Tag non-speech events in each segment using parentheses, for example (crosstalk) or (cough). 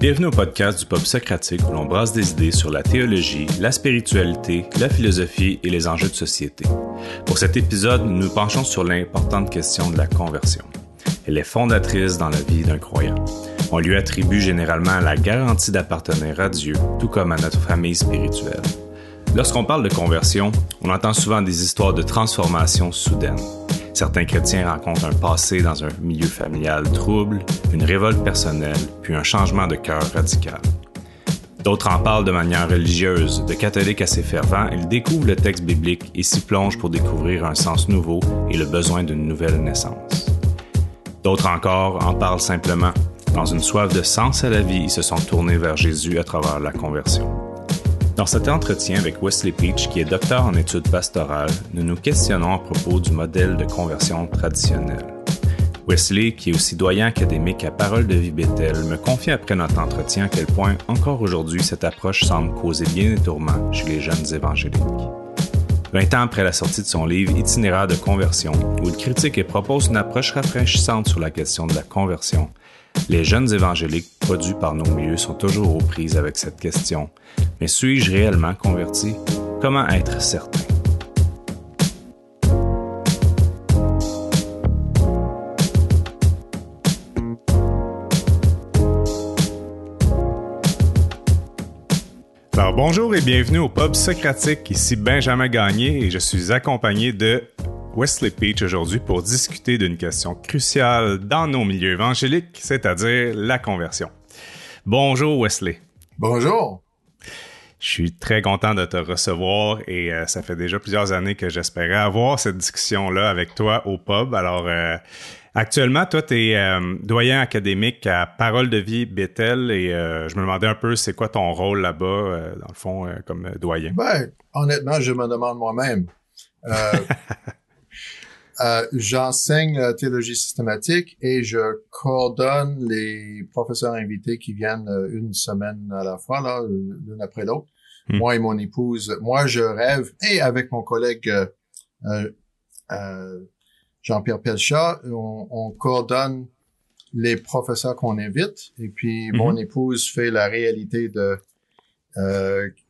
Bienvenue au podcast du Pop Socratique où l'on brasse des idées sur la théologie, la spiritualité, la philosophie et les enjeux de société. Pour cet épisode, nous nous penchons sur l'importante question de la conversion. Elle est fondatrice dans la vie d'un croyant. On lui attribue généralement la garantie d'appartenir à Dieu, tout comme à notre famille spirituelle. Lorsqu'on parle de conversion, on entend souvent des histoires de transformation soudaine. Certains chrétiens rencontrent un passé dans un milieu familial trouble, une révolte personnelle, puis un changement de cœur radical. D'autres en parlent de manière religieuse, de catholiques assez fervents, ils découvrent le texte biblique et s'y plongent pour découvrir un sens nouveau et le besoin d'une nouvelle naissance. D'autres encore en parlent simplement. Dans une soif de sens à la vie, ils se sont tournés vers Jésus à travers la conversion. Dans cet entretien avec Wesley Peach, qui est docteur en études pastorales, nous nous questionnons à propos du modèle de conversion traditionnel. Wesley, qui est aussi doyen académique à Parole de vie Bethel, me confie après notre entretien à quel point, encore aujourd'hui, cette approche semble causer bien des tourments chez les jeunes évangéliques. Vingt ans après la sortie de son livre Itinéraire de conversion, où il critique et propose une approche rafraîchissante sur la question de la conversion, les jeunes évangéliques produits par nos milieux sont toujours aux prises avec cette question. Mais suis-je réellement converti? Comment être certain? Alors bonjour et bienvenue au Pub Socratique. Ici Benjamin Gagné et je suis accompagné de Wesley Peach aujourd'hui pour discuter d'une question cruciale dans nos milieux évangéliques, c'est-à-dire la conversion. Bonjour Wesley. Bonjour. Je suis très content de te recevoir et euh, ça fait déjà plusieurs années que j'espérais avoir cette discussion-là avec toi au pub. Alors, euh, actuellement, toi, tu es euh, doyen académique à Parole de vie Bethel et je me demandais un peu c'est quoi ton rôle là-bas, dans le fond, comme doyen? Ben, honnêtement, je me demande moi-même. (laughs) Euh, j'enseigne la théologie systématique et je coordonne les professeurs invités qui viennent euh, une semaine à la fois, là, l'une après l'autre. Hmm. Moi et mon épouse, moi je rêve, et avec mon collègue euh, Jean-Pierre Pelchat, on, coordonne les professeurs qu'on invite et puis hmm. mon épouse fait la réalité de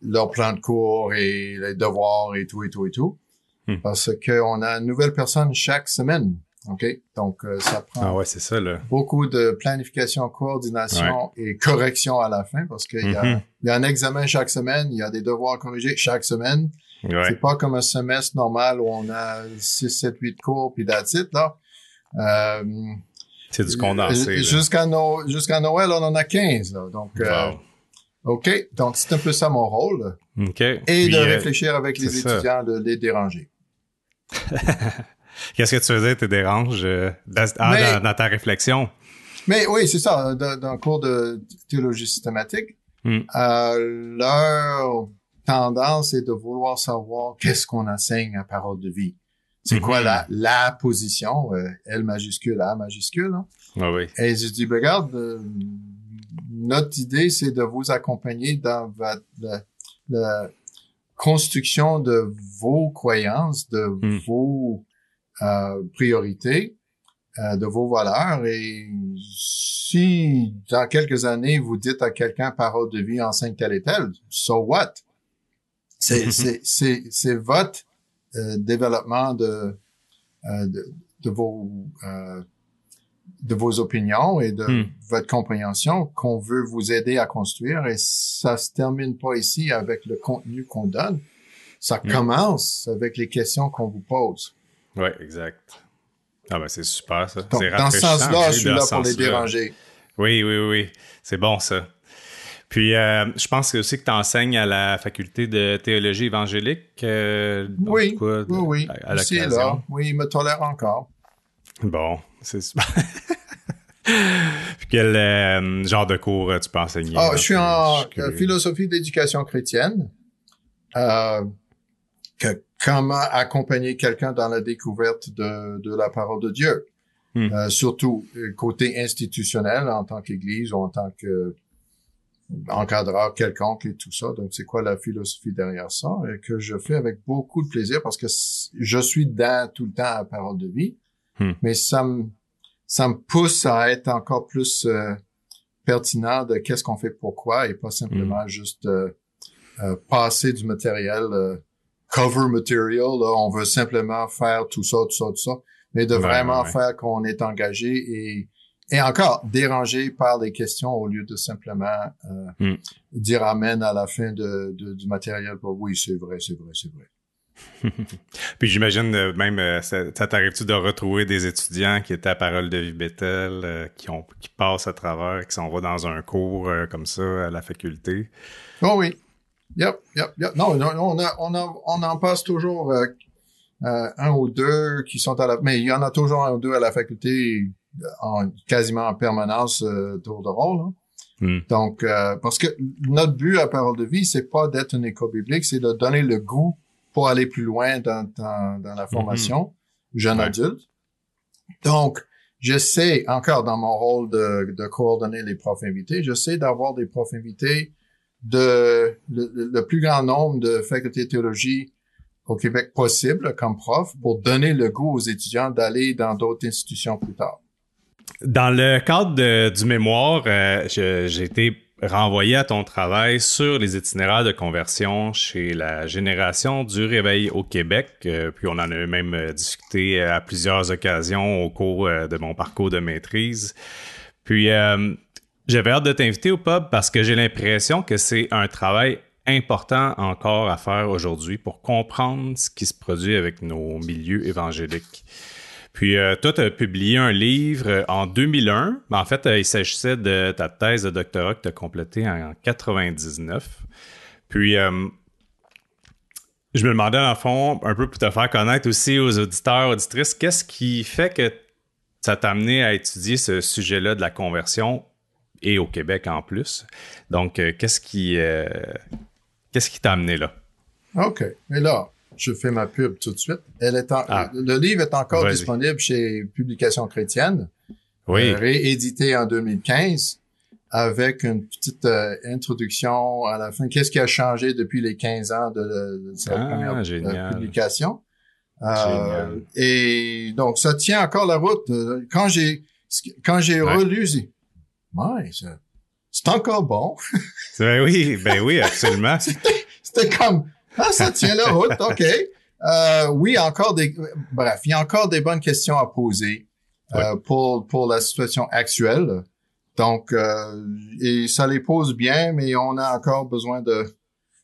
leur plan de cours et les devoirs et tout et tout et tout. Hmm. Parce qu'on a une nouvelle personne chaque semaine. OK? Donc, euh, ça prend ah ouais, c'est ça, là. beaucoup de planification, coordination et correction à la fin parce qu'il y, a, mm-hmm. y a un examen chaque semaine, il y a des devoirs corrigés chaque semaine. Ouais. C'est pas comme un semestre normal où on a 6, 7, 8 cours puis that's it, là. Euh, c'est du condensé. Jusqu'à jusqu'à Noël, on en a 15, là. Donc, euh, OK? Donc, c'est un peu ça mon rôle. OK. Et de réfléchir avec les étudiants, de les déranger. (laughs) Qu'est-ce que tu faisais, te dérange euh, ah, dans, ta réflexion? Mais oui, c'est ça. Dans, le cours de théologie systématique, hmm. euh, leur tendance est de vouloir savoir qu'est-ce qu'on enseigne à parole de vie. C'est quoi la, hmm. la position, euh, L majuscule, A majuscule. Hein? Ah oui. Et je dis, ben, regarde, notre idée, c'est de vous accompagner dans votre, la, construction de vos croyances, de hmm. vos euh, priorités, euh, de vos valeurs. Et si dans quelques années, vous dites à quelqu'un parole de vie enseigne telle et telle, so what? C'est, hmm. c'est, c'est, votre euh, développement de, de, de, vos de vos opinions et de hmm. votre compréhension qu'on veut vous aider à construire. Et ça se termine pas ici avec le contenu qu'on donne. Ça hmm. commence avec les questions qu'on vous pose. Oui, exact. Ah ben c'est super ça. Donc, dans ce sens-là, je suis là pour les déranger. Oui, oui, oui. C'est bon ça. Puis, euh, je pense aussi que tu enseignes à la faculté de théologie évangélique. Euh, oui, oui, oui. À, là. Oui, il me tolère encore. Bon, c'est super. (laughs) quel euh, genre de cours euh, tu peux enseigner? Ah, je suis en euh, philosophie d'éducation chrétienne. que comment accompagner quelqu'un dans la découverte de, de la parole de Dieu. Hmm. surtout côté institutionnel en tant qu'église ou en tant que encadreur quelconque et tout ça. Donc, c'est quoi la philosophie derrière ça et que je fais avec beaucoup de plaisir parce que je suis dans tout le temps à la parole de vie. Hmm. Mais ça me, ça me pousse à être encore plus euh, pertinent de qu'est-ce qu'on fait pourquoi et pas simplement mm. juste euh, euh, passer du matériel euh, cover material. Là, on veut simplement faire tout ça, tout ça, tout ça, mais de vraiment faire qu'on est engagé et et encore dérangé par les questions au lieu de simplement mm. dire amen à la fin de, du matériel. Oui, c'est vrai, c'est vrai, c'est vrai. (laughs) Puis j'imagine euh, même, euh, ça, t'arrive-tu de retrouver des étudiants qui étaient à Parole de Vie Bethel, euh, qui, ont, qui passent à travers, qui s'en vont dans un cours comme ça à la faculté? Oh oui. Yep, yep, yep. Non, on, a, on, a, on en passe toujours un ou deux qui sont à la... Mais il y en a toujours un ou deux à la faculté en, quasiment en permanence tour de rôle. Hein. Hmm. Donc, parce que notre but à Parole de Vie, c'est pas d'être une école biblique, c'est de donner le goût pour aller plus loin dans, dans, dans la formation jeune adulte. Donc, j'essaie encore dans mon rôle de, de coordonner les profs invités, j'essaie d'avoir des profs invités de le, plus grand nombre de facultés de théologie au Québec possible comme prof pour donner le goût aux étudiants d'aller dans d'autres institutions plus tard. Dans le cadre du mémoire, euh, j'ai été renvoyer à ton travail sur les itinéraires de conversion chez la génération du réveil au Québec. Euh, puis on en a même euh, discuté à plusieurs occasions au cours euh, de mon parcours de maîtrise. Puis j'avais hâte de t'inviter au pub parce que j'ai l'impression que c'est un travail important encore à faire aujourd'hui pour comprendre ce qui se produit avec nos milieux évangéliques. Puis euh, toi, tu as publié un livre euh, en 2001. En fait, euh, il s'agissait de ta thèse de doctorat que tu as complétée en 99. Puis je me demandais, en fond, un peu pour te faire connaître aussi aux auditeurs, auditrices, qu'est-ce qui fait que ça t'a amené à étudier ce sujet-là de la conversion et au Québec en plus? Donc, qu'est-ce qui qu'est-ce qui t'a amené là? OK. Et là, je fais ma pub tout de suite. Elle est ah. Le livre est encore disponible chez Publications chrétiennes. Oui. Euh, réédité en 2015 avec une petite euh, introduction à la fin. Qu'est-ce qui a changé depuis les 15 ans de, cette ah, première euh, publication? et donc, ça tient encore la route. Quand j'ai quand j'ai relu, j'ai dit, c'est encore bon. (laughs) ben oui, ben oui, absolument. C'était comme, ah, ça tient la route, OK. Euh, oui, encore des... Bref, il y a encore des bonnes questions à poser euh, pour, pour la situation actuelle. Donc, euh, et ça les pose bien, mais on a encore besoin de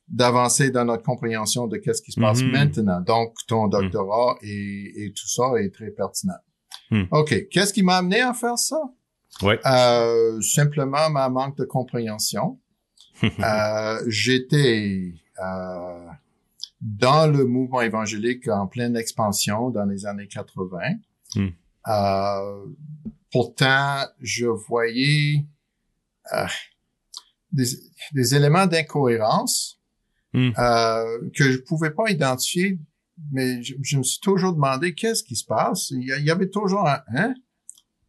d'avancer dans notre compréhension de qu'est-ce qui se passe mm-hmm. maintenant. Donc, ton mm. doctorat et, et, tout ça est très pertinent. Mm. OK. Qu'est-ce qui m'a amené à faire ça? Oui. Euh, simplement ma manque de compréhension. (laughs) euh, J'étais euh, dans le mouvement évangélique en pleine expansion dans les années 80. Hmm. Euh, pourtant, je voyais euh, des, éléments d'incohérence euh, que je pouvais pas identifier, mais je, me suis toujours demandé qu'est-ce qui se passe? Il y, avait toujours un hein,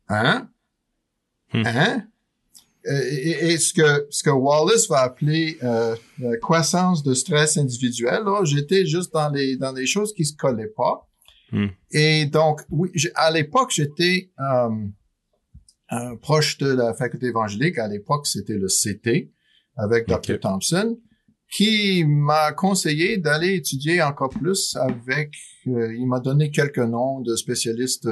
hein, hein. Euh, et, ce que ce que Wallace va appeler euh, la croissance de stress individuel, là, j'étais juste dans les dans des choses qui se collaient pas. Hmm. Et donc, oui, à l'époque, j'étais euh, proche de la faculté évangélique. À l'époque, c'était le CT avec Dr. Thompson, qui m'a conseillé d'aller étudier encore plus avec. il m'a donné quelques noms de spécialistes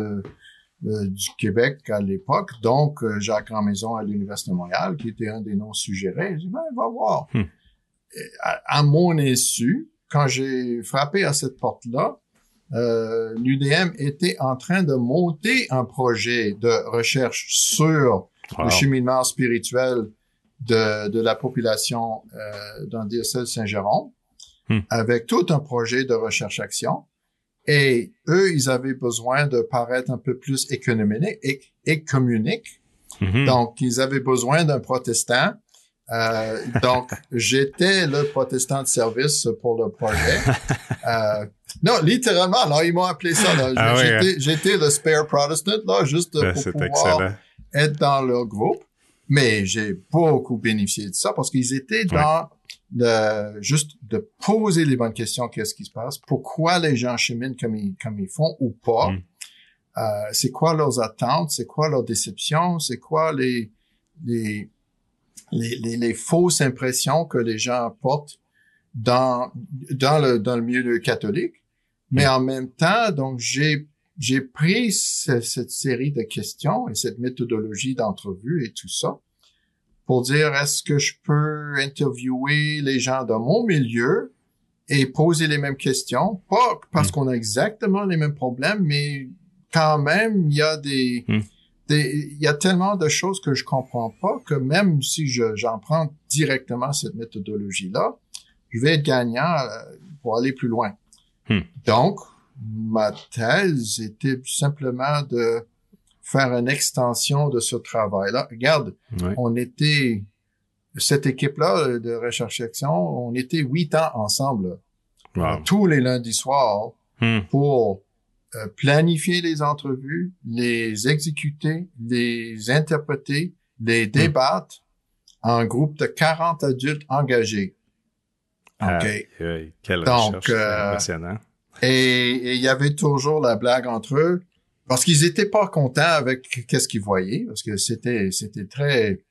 euh, du Québec à l'époque, donc euh, Jacques Grandmaison à l'Université de Montréal, qui était un des noms suggérés. J'ai dit, ben, va voir. Hmm. À, mon insu, quand j'ai frappé à cette porte-là, euh, l'UDM était en train de monter un projet de recherche sur le cheminement spirituel de, de la population euh, dans le diocèse Saint-Jérôme, hmm. avec tout un projet de recherche-action. Et eux, ils avaient besoin de paraître un peu plus économique et, et communique. Mm-hmm. Donc, ils avaient besoin d'un protestant. Euh, donc, (laughs) j'étais le protestant de service pour le projet. (laughs) Euh, non, littéralement, là, ils m'ont appelé ça. Ah hein. j'étais, le spare protestant, là, juste pour pouvoir être dans leur groupe. Mais j'ai beaucoup bénéficié de ça parce qu'ils étaient dans de juste de poser les bonnes questions, qu'est-ce qui se passe, pourquoi les gens cheminent comme ils, comme ils font ou pas, mm. euh, c'est quoi leurs attentes, c'est quoi leurs déceptions, c'est quoi les, les les, les, les, fausses impressions que les gens portent dans dans le dans le milieu catholique. Mais en même temps, donc j'ai j'ai pris cette série de questions et cette méthodologie d'entrevue et tout ça pour dire est-ce que je peux interviewer les gens dans mon milieu et poser les mêmes questions, pas parce mm. qu'on a exactement les mêmes problèmes, mais quand même il y a des, mm. des il y a tellement de choses que je comprends pas que même si je j'en prends directement cette méthodologie là, je vais être gagnant euh, pour aller plus loin. Mm. Donc ma thèse était simplement de faire une extension de ce travail-là. Regarde, on était, cette équipe-là de recherche-action, on était huit ans ensemble, tous les lundis soirs, hmm. pour euh, planifier les entrevues, les exécuter, les interpréter, les hmm. débattre en groupe de 40 adultes engagés. OK. quelle recherche euh, impressionnant. Et il y avait toujours la blague entre eux parce qu'ils étaient pas contents avec qu'est-ce qu'ils voyaient parce que c'était c'était très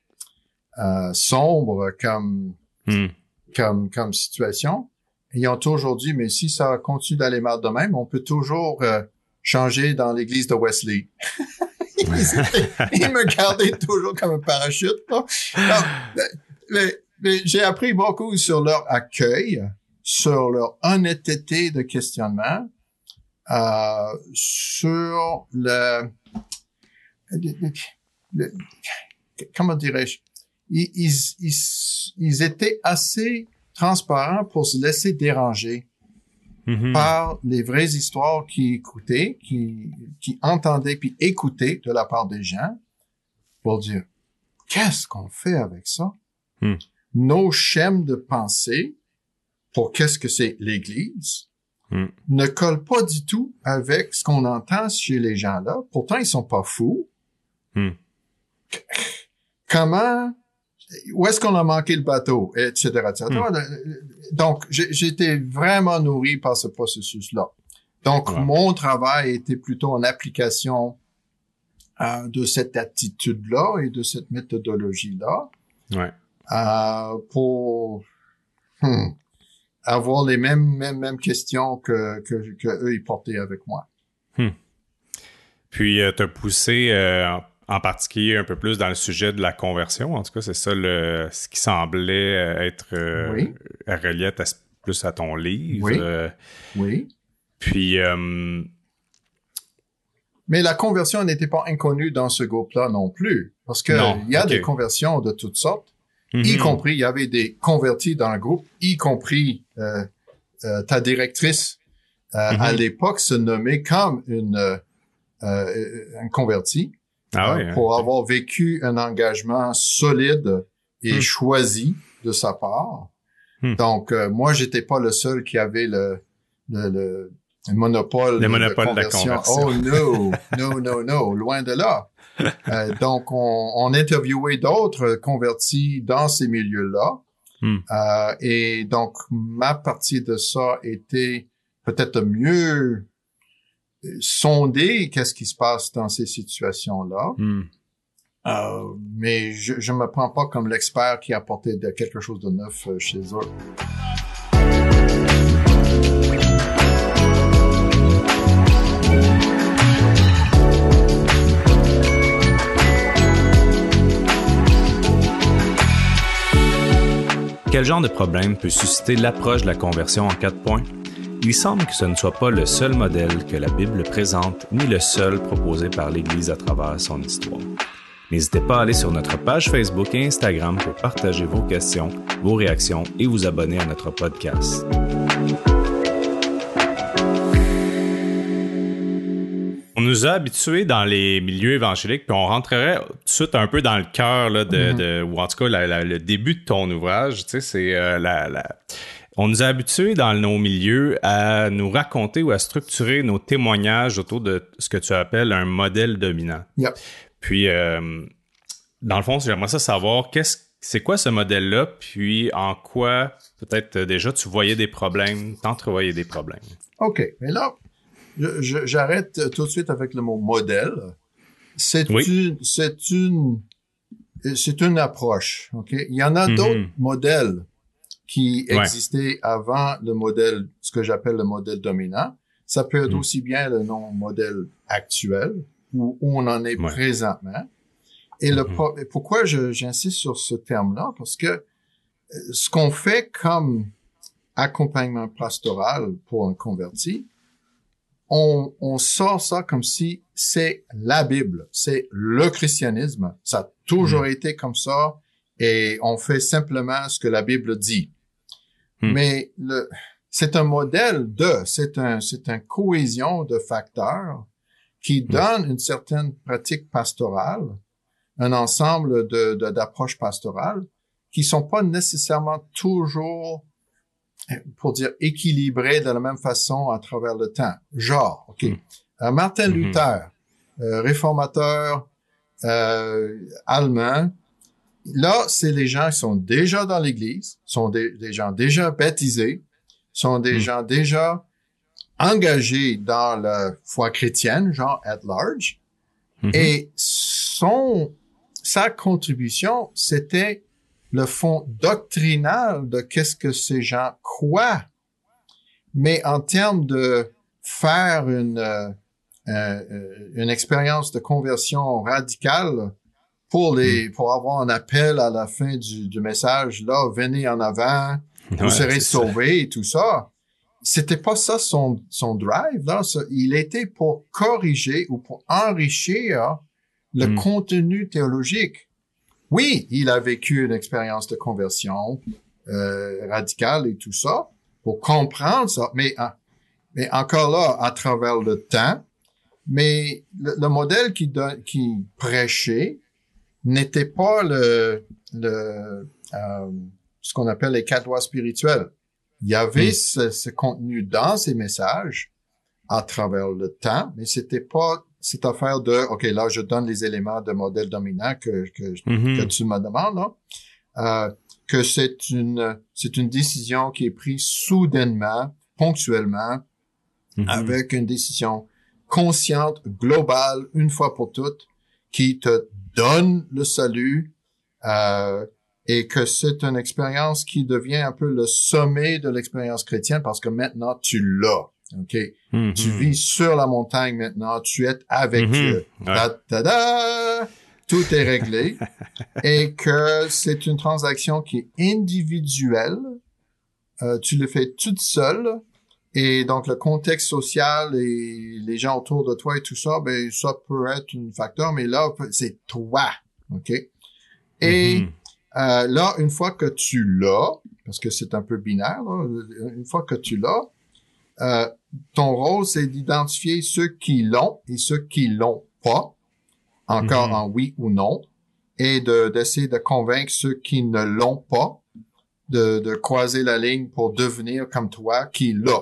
euh, sombre comme hmm. comme comme situation. Ils ont toujours dit mais si ça continue d'aller mal de même, on peut toujours euh, changer dans l'église de Wesley. (laughs) ils, me gardaient toujours comme un parachute. mais, mais j'ai appris beaucoup sur leur accueil, sur leur honnêteté de questionnement, euh, sur le, comment dirais-je, ils, ils, ils, étaient assez transparents pour se laisser déranger mm-hmm. par les vraies histoires qu'ils écoutaient, qui, qui entendaient puis écoutaient de la part des gens pour dire qu'est-ce qu'on fait avec ça? Mm. Nos schèmes de pensée pour qu'est-ce que c'est l'Église Hmm. ne colle pas du tout avec ce qu'on entend chez les gens-là. Pourtant, ils sont pas fous. Hmm. Comment, où est-ce qu'on a manqué le bateau, etc., etc. Hmm. Donc, j'étais vraiment nourri par ce processus-là. Donc, mon travail était plutôt en application euh, de cette attitude-là et de cette méthodologie-là. Ouais. Euh, pour hmm, avoir les mêmes, mêmes, mêmes questions que, que, que eux, ils portaient avec moi. Hmm. Puis, euh, t'as poussé euh, en particulier un peu plus dans le sujet de la conversion. En tout cas, c'est ça le, ce qui semblait euh, être euh, oui. relié plus à ton livre. Oui. oui. Puis... mais la conversion n'était pas inconnue dans ce groupe-là non plus. Parce que il y a des conversions de toutes sortes y mhm. compris, il y avait des convertis dans le groupe, y compris euh, euh, ta directrice euh, à mhm. l'époque se nommait comme une un converti ah hein. pour avoir vécu un engagement solide et hmm. choisi de sa part. Hmm. Donc moi, j'étais pas le seul qui avait le, le, le monopole, le monopole de, la conversion. Oh no, no, no, no, loin de là. Euh, donc, on, on interviewait d'autres convertis dans ces milieux-là. Hmm. Euh, et donc, ma partie de ça était peut-être mieux sonder qu'est-ce qui se passe dans ces situations-là. Hmm. Euh, mais je, je me prends pas comme l'expert qui a apporté quelque chose de neuf euh, chez eux. Quel genre de problème peut susciter l'approche de la conversion en quatre points? Il semble que ce ne soit pas le seul modèle que la Bible présente, ni le seul proposé par l'Église à travers son histoire. N'hésitez pas à aller sur notre page Facebook et Instagram pour partager vos questions, vos réactions et vous abonner à notre podcast. Nous a habitués dans les milieux évangéliques, puis on rentrerait tout de suite un peu dans le cœur de, mm-hmm. de, ou en tout cas le début de ton ouvrage. Tu sais, c'est euh, la, la, on nous a habitués dans nos milieux à nous raconter ou à structurer nos témoignages autour de ce que tu appelles un modèle dominant. Yep. Puis, euh, dans le fond, j'aimerais ça savoir qu'est-ce c'est quoi ce modèle-là, puis en quoi peut-être déjà tu voyais des problèmes, t'entrevoyais des problèmes. OK. Mais là, j'arrête tout de suite avec le mot modèle. C'est une, c'est une, c'est une approche. Ok, il y en a d'autres Mhm. modèles qui Ouais. existaient avant le modèle, ce que j'appelle le modèle dominant. Ça peut être Mhm. aussi bien le non modèle actuel où, où on en est Ouais. présentement. Et pro- et pourquoi j'insiste sur ce terme-là? Parce que euh, ce qu'on fait comme accompagnement pastoral pour un converti, on, on sort ça comme si c'est la Bible, c'est le christianisme. Ça a toujours été comme ça et on fait simplement ce que la Bible dit. Hmm. Mais le, c'est un modèle de, c'est un, c'est un cohésion de facteurs qui donne une certaine pratique pastorale, un ensemble de, de- d'approches pastorales qui sont pas nécessairement toujours pour dire équilibré de la même façon à travers le temps. Genre, ok, Mm. Euh, Martin Mhm. Luther, euh, réformateur euh, allemand, là, c'est les gens qui sont déjà dans l'Église, sont des, des gens déjà baptisés, sont des Mm. gens déjà engagés dans la foi chrétienne, genre at large, et son sa contribution, c'était le fond doctrinal de qu'est-ce que ces gens croient. Mais en termes de faire une euh, euh, une expérience de conversion radicale pour les pour avoir un appel à la fin du, du message là venez en avant vous Ouais, serez sauvés et tout ça c'était pas ça son son drive là il était pour corriger ou pour enrichir le Mm. contenu théologique oui il a vécu une expérience de conversion euh, radicale et tout ça pour comprendre ça mais ah, mais encore là à travers le temps mais le, le modèle qui, don- qui prêchait n'était pas le, le euh, ce qu'on appelle les quatre lois spirituelles. Il y avait Mm. ce, ce contenu dans ces messages à travers le temps, mais c'était pas cette affaire de OK, là je donne les éléments de modèle dominant que, que, Mhm. que tu me demandes, là. Euh, que c'est une c'est une décision qui est prise soudainement, ponctuellement, Mhm. avec une décision consciente, globale, une fois pour toutes, qui te donne le salut euh, et que c'est une expérience qui devient un peu le sommet de l'expérience chrétienne parce que maintenant tu l'as. Ok, Mhm. tu vis sur la montagne maintenant, tu es avec Mhm. Dieu. Ta- ta-da! Tout est réglé (laughs) et que c'est une transaction qui est individuelle. Euh, tu le fais toute seule et donc le contexte social et les gens autour de toi et tout ça, ben ça peut être un facteur, mais là c'est toi, ok? Et Mhm. euh, là, une fois que tu l'as, parce que c'est un peu binaire, là, une fois que tu l'as, euh, ton rôle, c'est d'identifier ceux qui l'ont et ceux qui l'ont pas, encore Mhm. en oui ou non, et de d'essayer de convaincre ceux qui ne l'ont pas de, de croiser la ligne pour devenir comme toi qui l'a.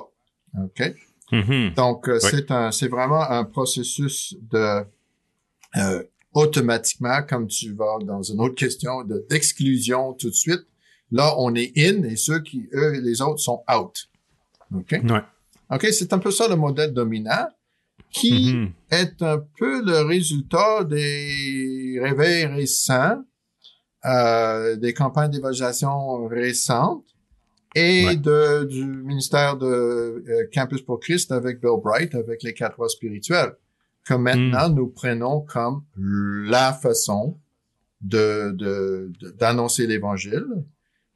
OK? Mhm. Donc, euh, Oui. c'est un, c'est vraiment un processus de euh, automatiquement, comme tu vas dans une autre question de d'exclusion tout de suite. Là, on est in et ceux qui, eux, les autres sont out. OK? Ouais. OK, c'est un peu ça le modèle dominant qui Mhm. est un peu le résultat des réveils récents, euh, des campagnes d'évangélisation récentes et Ouais. de, du ministère de euh, Campus pour Christ avec Bill Bright, avec les quatre lois spirituelles, que maintenant Hmm. nous prenons comme la façon de de- de- d'annoncer l'Évangile.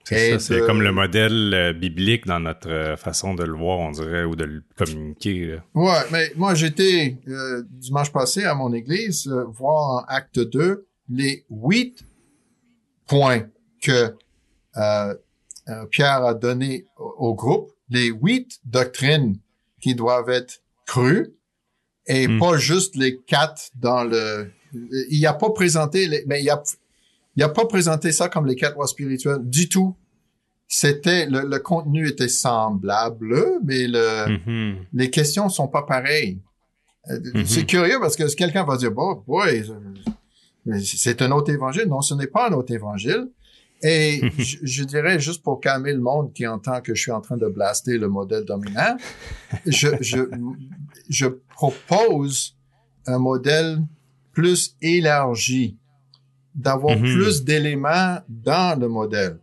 C'est ça, comme le modèle euh, biblique dans notre euh, façon de le voir, on dirait, ou de le communiquer. là. Ouais, mais moi j'étais euh, dimanche passé à mon église voir en acte 2 les huit points que Pierre a donné au, au groupe, les huit doctrines qui doivent être crues et Hmm. pas juste les quatre dans le. Il a pas présenté, les, mais il a il a pas présenté ça comme les quatre lois spirituelles du tout. C'était le, le contenu était semblable, mais le Mhm. les questions sont pas pareilles. Euh, Mhm. C'est curieux parce que quelqu'un va dire, bon, boy, euh, c'est un autre évangile. Non, ce n'est pas un autre évangile. Et (laughs) je, je dirais, juste pour calmer le monde qui entend que je suis en train de blaster le modèle dominant, je, je, je propose un modèle plus élargi d'avoir Mhm. plus d'éléments dans le modèle.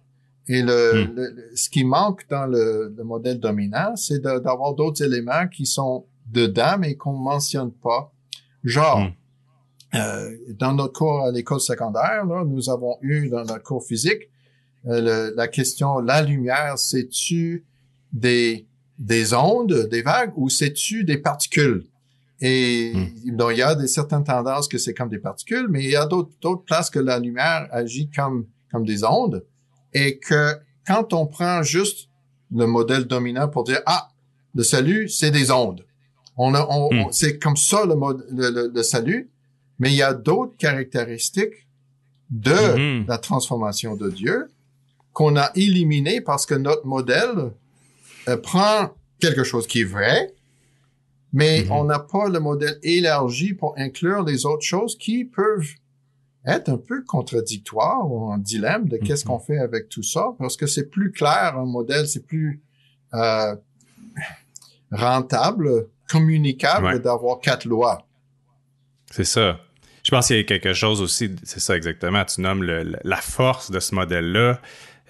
Et le, Hmm. le- le- ce qui manque dans le, le modèle dominant, c'est d'avoir d'autres éléments qui sont dedans, mais qu'on mentionne pas. Genre, Hmm. euh, dans notre cours à l'école secondaire, là, nous avons eu dans notre cours physique euh, le- la question la lumière, c'est-tu des des ondes, des vagues, ou c'est-tu des particules? Et Hmm. donc, il y a des certaines tendances que c'est comme des particules, mais il y a d'autres places que la lumière agit comme comme des ondes, et que quand on prend juste le modèle dominant pour dire ah le salut c'est des ondes, on a on, Hmm. on- c'est comme ça le, mode, le, le- le salut, mais il y a d'autres caractéristiques de Mhm. la transformation de Dieu qu'on a éliminé parce que notre modèle euh, prend quelque chose qui est vrai, mais Mhm. on n'a pas le modèle élargi pour inclure les autres choses qui peuvent être un peu contradictoires ou en dilemme de qu'est-ce Mhm. qu'on fait avec tout ça, parce que c'est plus clair un modèle, c'est plus euh, rentable, communicable Ouais. d'avoir quatre lois. C'est ça. Je pense qu'il y a quelque chose aussi, c'est ça exactement, tu nommes le- la force de ce modèle-là,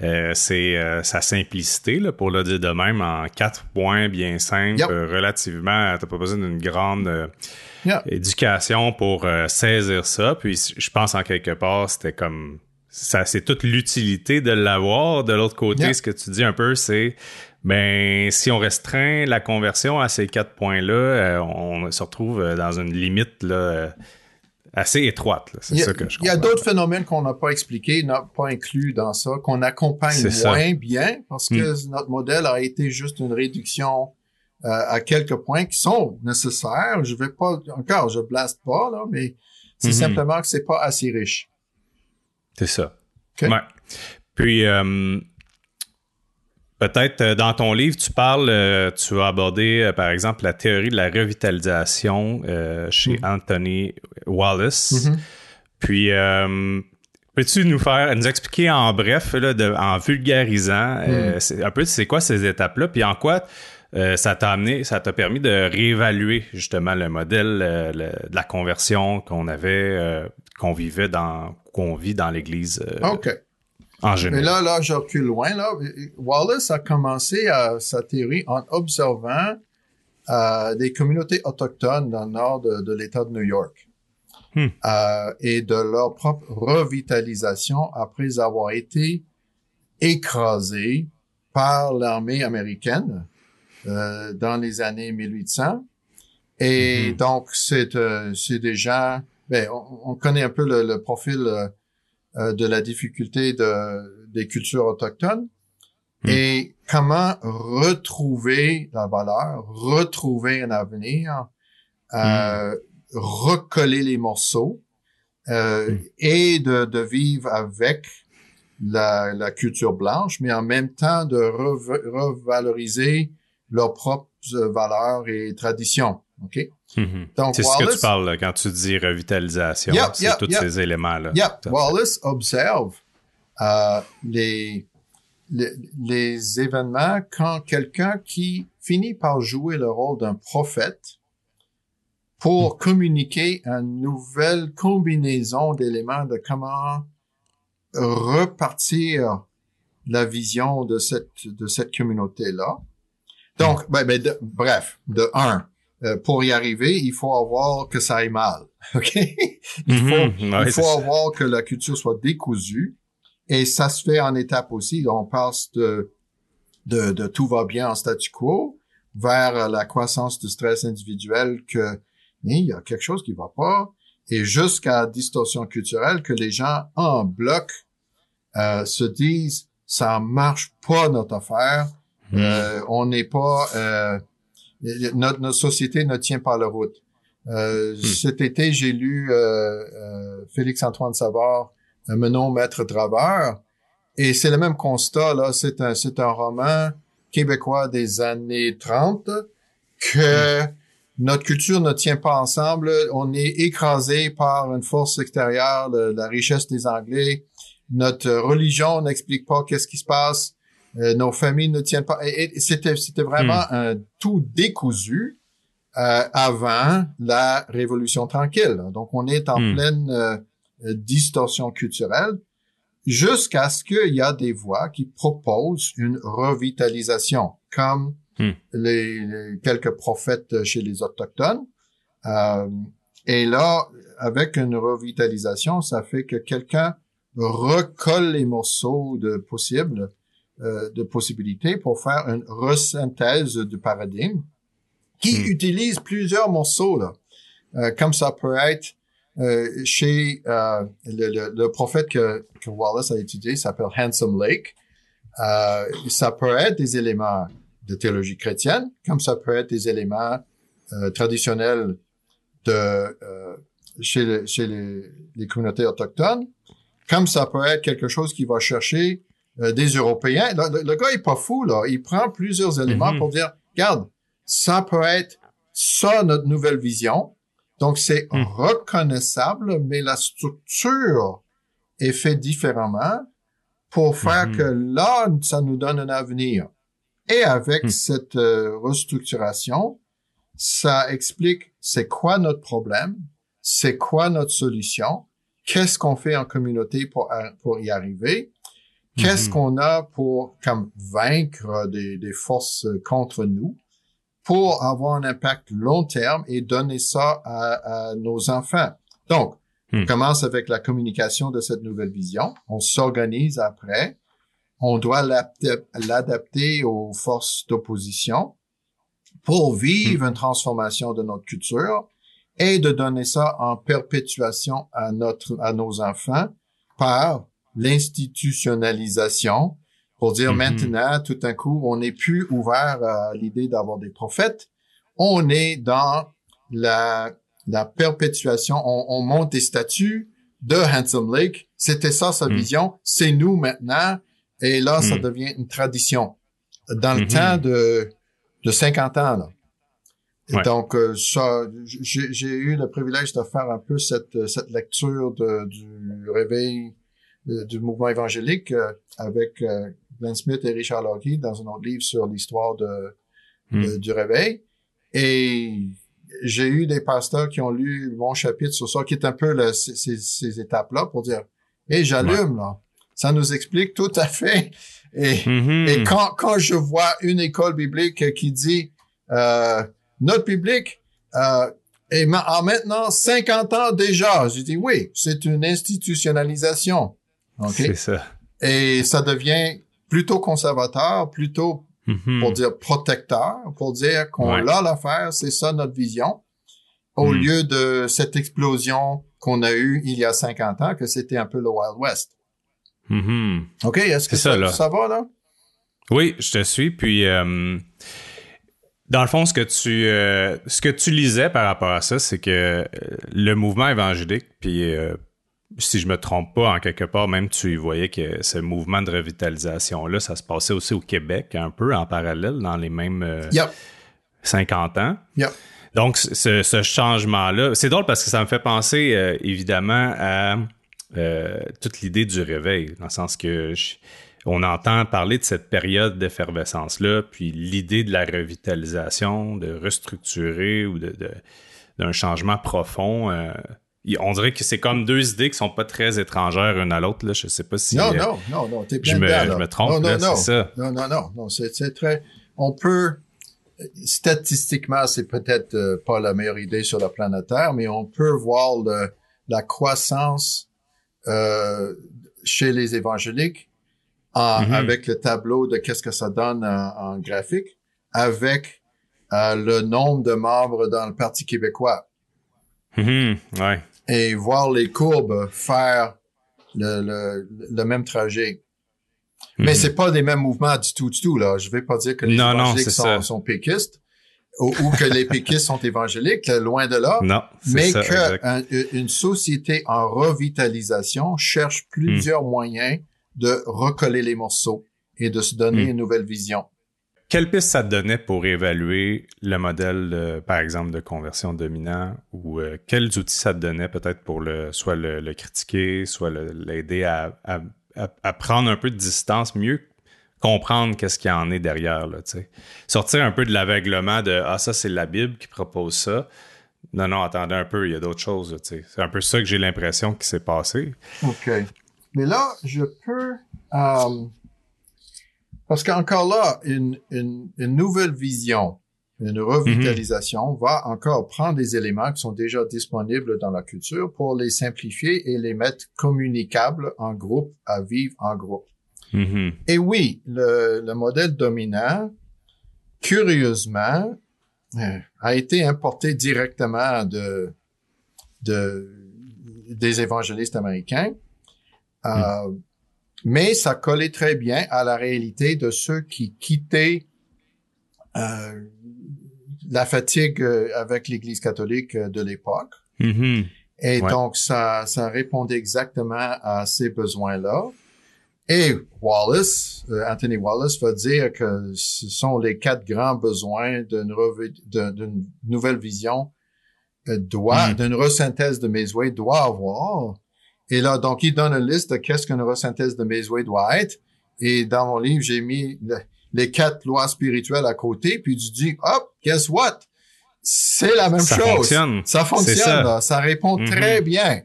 euh, c'est euh, sa simplicité, là, pour le dire de même, en quatre points bien simples, Yep. euh, relativement, t'as pas besoin d'une grande euh, éducation pour euh, saisir ça, puis je pense en quelque part, c'était comme, ça c'est toute l'utilité de l'avoir. De l'autre côté, ce que tu dis un peu, c'est ben, si on restreint la conversion à ces quatre points-là, euh, on se retrouve euh, dans une limite là, euh, assez étroite. là. C'est Il y a, ça que je il y a comprends. d'autres phénomènes qu'on n'a pas expliqués, n'a pas inclus dans ça, qu'on accompagne ça. Hmm. moins bien parce que notre modèle a été juste une réduction euh, à quelques points qui sont nécessaires. Je vais pas encore, je blaste pas là, mais c'est Mhm. simplement que c'est pas assez riche. C'est ça. OK. Ouais. Puis, euh, peut-être euh, dans ton livre, tu parles, euh, tu as abordé, euh, par exemple, la théorie de la revitalisation chez Mhm. Anthony Wallace. Mhm. Puis, peux-tu nous faire, nous expliquer en bref, là, de- en vulgarisant, c'est- un peu c'est quoi ces étapes-là, puis en quoi euh, ça t'a amené, ça t'a permis de réévaluer justement le modèle euh, le- de la conversion qu'on avait, euh, qu'on vivait dans, qu'on vit dans l'Église euh, OK. En Mais là, là, je recule loin. Là. Wallace a commencé à, sa théorie en observant euh, des communautés autochtones dans le nord de, de l'État de New York Hmm. Euh, et de leur propre revitalisation après avoir été écrasés par l'armée américaine euh, dans les années 1800. Et Mhm. donc, c'est euh, des gens... Ben, on, on connaît un peu le, le profil euh, euh, de la difficulté de, des cultures autochtones Hmm. et comment retrouver la valeur, retrouver un avenir, euh, recoller les morceaux euh, Hmm. et de, de vivre avec la, la culture blanche, mais en même temps de rev- revaloriser leurs propres euh, valeurs et traditions. OK? Donc, C'est ce que tu parles là, quand tu dis revitalisation. Yep, c'est yep, tous yep. ces éléments-là. Wallace observe euh, les, les les événements quand quelqu'un qui finit par jouer le rôle d'un prophète pour communiquer une nouvelle combinaison d'éléments de comment repartir la vision de cette de cette communauté là. Donc, ben, ben, de- bref, de un, euh, pour y arriver, il faut avoir que ça aille mal, (laughs) ok? Il faut Mhm. Ouais, il c'est faut avoir que la culture soit décousue et ça se fait en étapes aussi. On passe de, de, de tout va bien en statu quo vers la croissance du stress individuel que il y a quelque chose qui va pas et jusqu'à distorsion culturelle que les gens en bloc euh, se disent ça marche pas notre affaire, Mhm. euh, on n'est pas euh, notre, notre société ne tient pas la route. Euh, Cet été, j'ai lu euh, euh, Félix-Antoine Savard, euh, Menon Maître Draveur, et c'est le même constat, là. C'est un, c'est un roman québécois des années 30 que notre culture ne tient pas ensemble. On est écrasé par une force extérieure, le- la richesse des Anglais. Notre religion n'explique pas qu'est-ce qui se passe. Euh, nos familles ne tiennent pas. Et, et c'était, c'était vraiment un tout décousu euh, avant la Révolution tranquille. Donc, on est en Hmm. pleine euh, distorsion culturelle jusqu'à ce qu'il y a des voix qui proposent une revitalisation, comme hmm. les, quelques prophètes chez les autochtones. Euh, et là, avec une revitalisation, ça fait que quelqu'un recolle les morceaux de possibles, euh, de possibilités pour faire une resynthèse du paradigme qui hmm. utilise plusieurs morceaux là. Euh, comme ça peut être euh, chez le, le, prophète que, que, Wallace a étudié, s'appelle Handsome Lake. Ça peut être des éléments de théologie chrétienne, comme ça peut être des éléments traditionnels de chez, chez les, les, communautés autochtones, comme ça peut être quelque chose qui va chercher des Européens. Le, gars est pas fou là, il prend plusieurs éléments mm-hmm. pour dire, regarde, ça peut être ça notre nouvelle vision donc, c'est hmm. reconnaissable, mais la structure est faite différemment pour faire hmm. que là, ça nous donne un avenir. Et avec cette euh, restructuration, ça explique c'est quoi notre problème, c'est quoi notre solution, qu'est-ce qu'on fait en communauté pour, pour y arriver, qu'est-ce qu'on a pour comme vaincre des, des forces contre nous, pour avoir un impact long terme et donner ça à, nos enfants? Donc, on hmm. commence avec la communication de cette nouvelle vision. On s'organise après. On doit l'adapter aux forces d'opposition pour vivre hmm. une transformation de notre culture et de donner ça en perpétuation à notre, à nos enfants par l'institutionnalisation pour dire mm-hmm. maintenant, tout d'un coup, on n'est plus ouvert à l'idée d'avoir des prophètes. On est dans la, la perpétuation. On, monte des statues de Handsome Lake. C'était ça sa mm. vision. C'est nous maintenant. Et là, ça mm. devient une tradition. Dans le temps de, de 50 ans, là. Donc, euh, ça, j'ai eu le privilège de faire un peu cette, cette lecture de, du réveil du mouvement évangélique euh, avec Glenn Smith et Richard Lockheed dans un autre livre sur l'histoire de, hmm. du réveil. Et j'ai eu des pasteurs qui ont lu mon chapitre sur ça, qui est un peu ces, ces, étapes-là pour dire, hé, j'allume, là. Ça nous explique tout à fait. Et, mm-hmm. et quand, quand je vois une école biblique qui dit, euh, notre public euh, est en maintenant 50 ans déjà, je dis oui, c'est une institutionnalisation. C'est ça. Et ça devient plutôt conservateur, plutôt mm-hmm. pour dire protecteur, pour dire qu'on a l'affaire, c'est ça notre vision, au mm. lieu de cette explosion qu'on a eue il y a 50 ans, que c'était un peu le Wild West. Mm-hmm. OK, est-ce que ça, ça, va, là? Oui, je te suis. Puis, euh, dans le fond, ce que tu euh, ce que tu lisais par rapport à ça, c'est que euh, le mouvement évangélique, puis si je me trompe pas, en quelque part, même tu voyais que ce mouvement de revitalisation-là, ça se passait aussi au Québec, un peu en parallèle, dans les mêmes 50 euh, ans. Donc, ce, changement-là, c'est drôle parce que ça me fait penser, euh, évidemment, à euh, toute l'idée du réveil, dans le sens que on entend parler de cette période d'effervescence-là, puis l'idée de la revitalisation, de restructurer ou de, d'un changement profond on dirait que c'est comme deux idées qui sont pas très étrangères une à l'autre. Là. Je sais pas si. Non, euh, non, non, non, t'es je me, je me trompe, non, non, c'est ça. Non, non, non, non, c'est très. On peut. Statistiquement, c'est peut-être euh, pas la meilleure idée sur la planète Terre, mais on peut voir le, la croissance euh, chez les évangéliques en, mm-hmm. avec le tableau de qu'est-ce que ça donne en, graphique, avec le nombre de membres dans le Parti québécois. Mm-hmm. Ouais et voir les courbes faire le, le, le même trajet. Mais mhm. c'est pas des mêmes mouvements du tout, du tout, là. Je vais pas dire que les évangéliques sont, sont, péquistes ou, que les péquistes sont évangéliques, loin de là. Non, mais que une société en revitalisation cherche plusieurs moyens de recoller les morceaux et de se donner mhm. une nouvelle vision. Quelle piste ça te donnait pour évaluer le modèle, par exemple, de conversion dominant ou euh, quels outils ça te donnait peut-être pour le, soit le, critiquer, soit l'aider à, prendre un peu de distance, mieux comprendre qu'est-ce qu'il y en est derrière, là, Sortir un peu de l'aveuglement de Ah, ça, c'est la Bible qui propose ça, non, non, attendez un peu, il y a d'autres choses. C'est un peu ça que j'ai l'impression qui s'est passé. OK. Mais là, je peux... Euh, parce qu'encore là, une, une, une, nouvelle vision, une revitalisation va encore prendre des éléments qui sont déjà disponibles dans la culture pour les simplifier et les mettre communicables en groupe, à vivre en groupe. Mm-hmm. Et oui, le, le modèle dominant, curieusement, euh, a été importé directement de, de des évangélistes américains. Euh, mm. Mais ça collait très bien à la réalité de ceux qui quittaient euh, la fatigue euh, avec l'Église catholique de l'époque. Mm-hmm. Et donc, ça, ça répondait exactement à ces besoins-là. Et Wallace, euh, Anthony Wallace va dire que ce sont les quatre grands besoins d'une nouvelle vision euh, doit, mm. d'une resynthèse de Mesway doit avoir. Et là, donc, il donne une liste de qu'est-ce qu'une resynthèse de Mesway doit être. Et dans mon livre, j'ai mis les quatre lois spirituelles à côté, puis tu dis, hop, guess what? C'est la même ça chose. Fonctionne. Ça fonctionne. Ça. répond mm-hmm. très bien.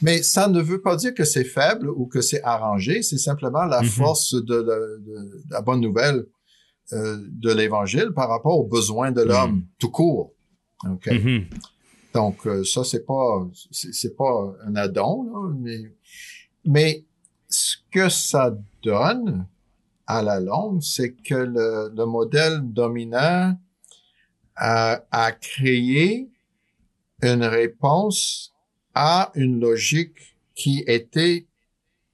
Mais ça ne veut pas dire que c'est faible ou que c'est arrangé, c'est simplement la mm-hmm. force de, la bonne nouvelle euh, de l'Évangile par rapport aux besoins de l'homme mm. tout court. Okay? Donc euh, ça c'est pas c'est pas un addon, mais mais ce que ça donne à la longue, c'est que le, le, modèle dominant a, a créé une réponse a une logique qui était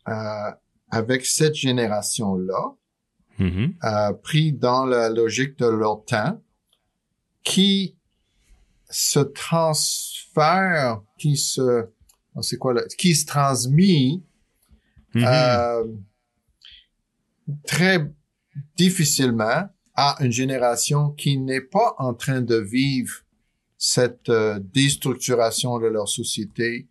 euh, avec cette génération-là, mm-hmm. euh, pris dans la logique de leur temps, qui se transfère, qui se, oh, c'est quoi là, qui se transmet mm-hmm. euh, très difficilement à une génération qui n'est pas en train de vivre cette euh, déstructuration de leur société.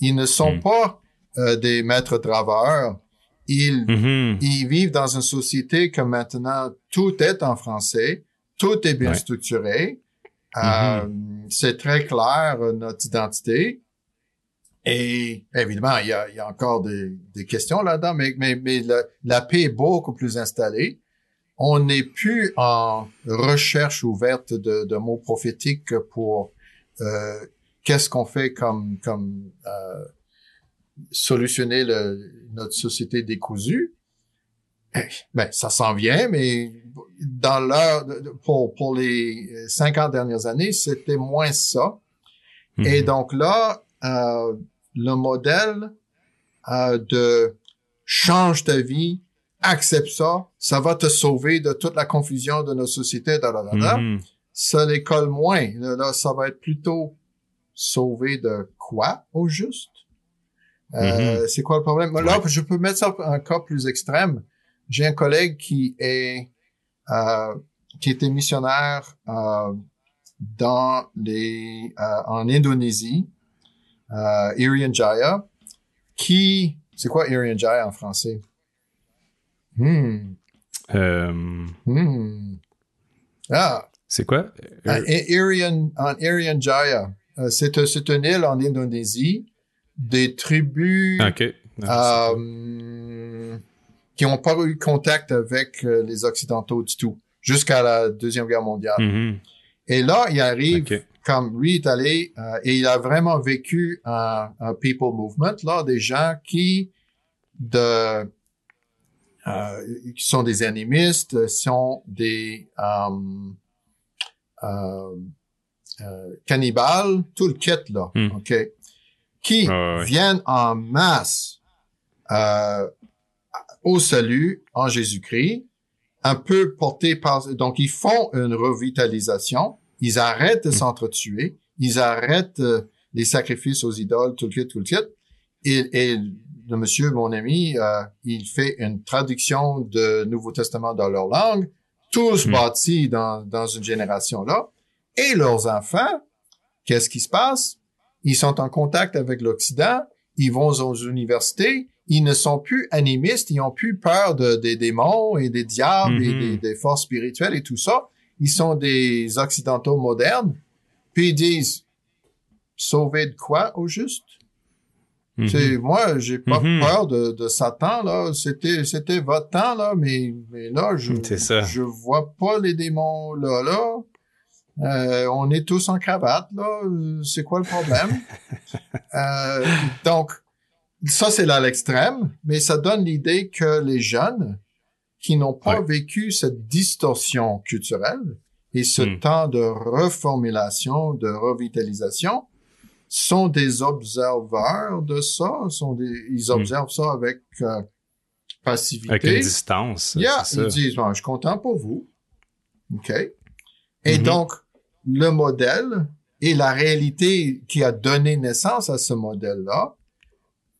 Ils ne sont mm. pas euh, des maîtres travailleurs. Ils, Mm-hmm. ils vivent dans une société que maintenant tout est en français, tout est bien Ouais. structuré, Mm-hmm. euh, c'est très clair euh, notre identité. Et évidemment, il y a, il y a encore des, des questions là-dedans, mais, mais, mais la, la paix est beaucoup plus installée on n'est plus en recherche ouverte de, de mots prophétiques pour euh, qu'est-ce qu'on fait comme comme euh, solutionner le, notre société décousue. Eh, Ben, ça s'en vient, mais dans l'heure, pour, pour les 50 dernières années, c'était moins ça. Mm-hmm. Et donc là, euh, le modèle euh, de change ta vie, accepte ça, ça va te sauver de toute la confusion de nos sociétés, da, da, da. Mhm. ça les colle moins. Là, là, ça va être plutôt sauvé de quoi au juste? Euh, C'est quoi le problème? Là, Ouais. je peux mettre ça un cas plus extrême. J'ai un collègue qui est euh, qui était missionnaire euh, dans les euh, en Indonésie, euh, Irian Jaya, qui c'est quoi Irian Jaya en français? Hmm. Hmm. Ah, c'est quoi? Euh, Irian, en Irian Jaya, euh, c'est un- c'est une île en Indonésie des tribus ok. Euh, qui n'ont pas eu contact avec euh, les Occidentaux du tout jusqu'à la Deuxième Guerre mondiale. Mhm. Et là, il arrive, Ok. comme lui est allé, euh, et il a vraiment vécu un, un people movement, là, des gens qui, de, euh, qui sont des animistes, sont des euh, cannibales, tout le kit, là, Hmm. OK, qui Ah, viennent en masse euh, au salut en Jésus-Christ, un peu portés par... Donc, ils font une revitalisation, ils arrêtent de Mm. s'entretuer, ils arrêtent euh, les sacrifices aux idoles, tout le kit, tout le kit. Et, et le monsieur, mon ami, euh, il fait une traduction de Nouveau Testament dans leur langue, tous Mm. bâtis dans, dans une génération-là. Et leurs enfants, qu'est-ce qui se passe? Ils sont en contact avec l'Occident, ils vont aux universités, ils ne sont plus animistes, ils n'ont plus peur de, des démons et des diables et Mhm. des, des forces spirituelles et tout ça. Ils sont des occidentaux modernes. Puis ils disent, sauver de quoi au juste? Mhm. C'est moi, j'ai pas Mhm. peur de, de Satan là. C'était c'était votre temps là, mais mais là je ça. je vois pas les démons là là. Euh, on est tous en cravate là. C'est quoi le problème? (laughs) Euh, Donc ça c'est là l'extrême, mais ça donne l'idée que les jeunes qui n'ont pas Ouais. vécu cette distorsion culturelle et ce Hmm. temps de reformulation, de revitalisation, sont des observeurs de ça, sont des, ils Hmm. observent ça avec euh, passivité. Avec une distance. Yeah, ça. ils disent, Bon, je suis content pour vous. OK. Et Mhm. donc, le modèle et la réalité qui a donné naissance à ce modèle-là,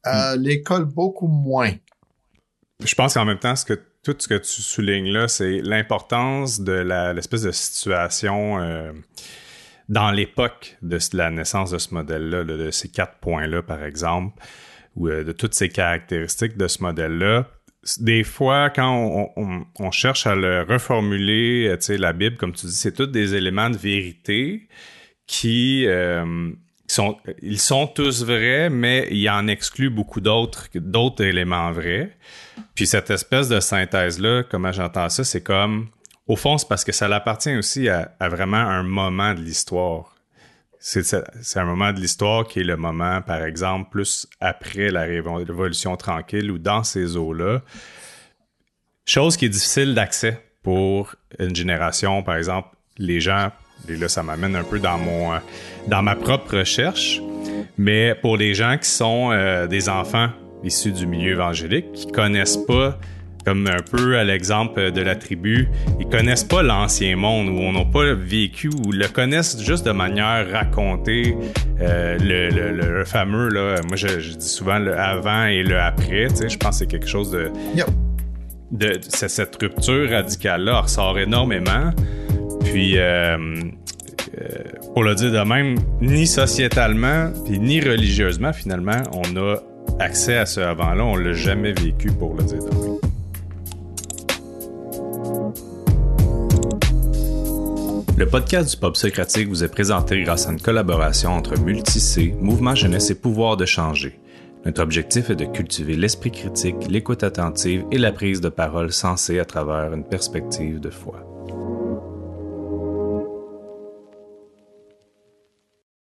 euh, Hmm. les colle beaucoup moins. Je pense qu'en même temps, ce que, tout ce que tu soulignes là, c'est l'importance de l'espèce de situation euh, dans l'époque de la naissance de ce modèle-là, là, de ces quatre points-là, par exemple, ou euh, de toutes ces caractéristiques de ce modèle-là. Des fois, quand on, cherche à le reformuler, euh, tu sais, la Bible, comme tu dis, c'est tous des éléments de vérité qui euh, sont, ils sont tous vrais, mais il en exclut beaucoup d'autres, d'autres éléments vrais. Puis cette espèce de synthèse-là, comment j'entends ça, c'est comme, au fond, c'est parce que ça appartient aussi à vraiment un moment de l'histoire. C'est, un moment de l'histoire qui est le moment, par exemple, plus après la révo- Révolution tranquille ou dans ces eaux-là. Chose qui est difficile d'accès pour une génération, par exemple, les gens, et là, ça m'amène un peu dans mon, dans ma propre recherche, mais pour les gens qui sont euh, des enfants issus du milieu évangélique, qui connaissent pas, comme un peu à l'exemple de la tribu, ils connaissent pas l'ancien monde ou on n'a pas vécu ou le connaissent juste de manière racontée, euh, le, le, le- fameux, là, moi je, je dis souvent le avant et le après, tu sais, je pense que c'est quelque chose de, Yep. de c- cette rupture radicale-là ressort énormément. Puis, euh, euh, pour le dire de même, ni sociétalement, puis ni religieusement, finalement, on a accès à ce avant-là. On l'a jamais vécu, pour le dire de même. Le podcast du Pop Socratique vous est présenté grâce à une collaboration entre Multicé, Mouvement Jeunesse et Pouvoir de changer. Notre objectif est de cultiver l'esprit critique, l'écoute attentive et la prise de parole sensée à travers une perspective de foi.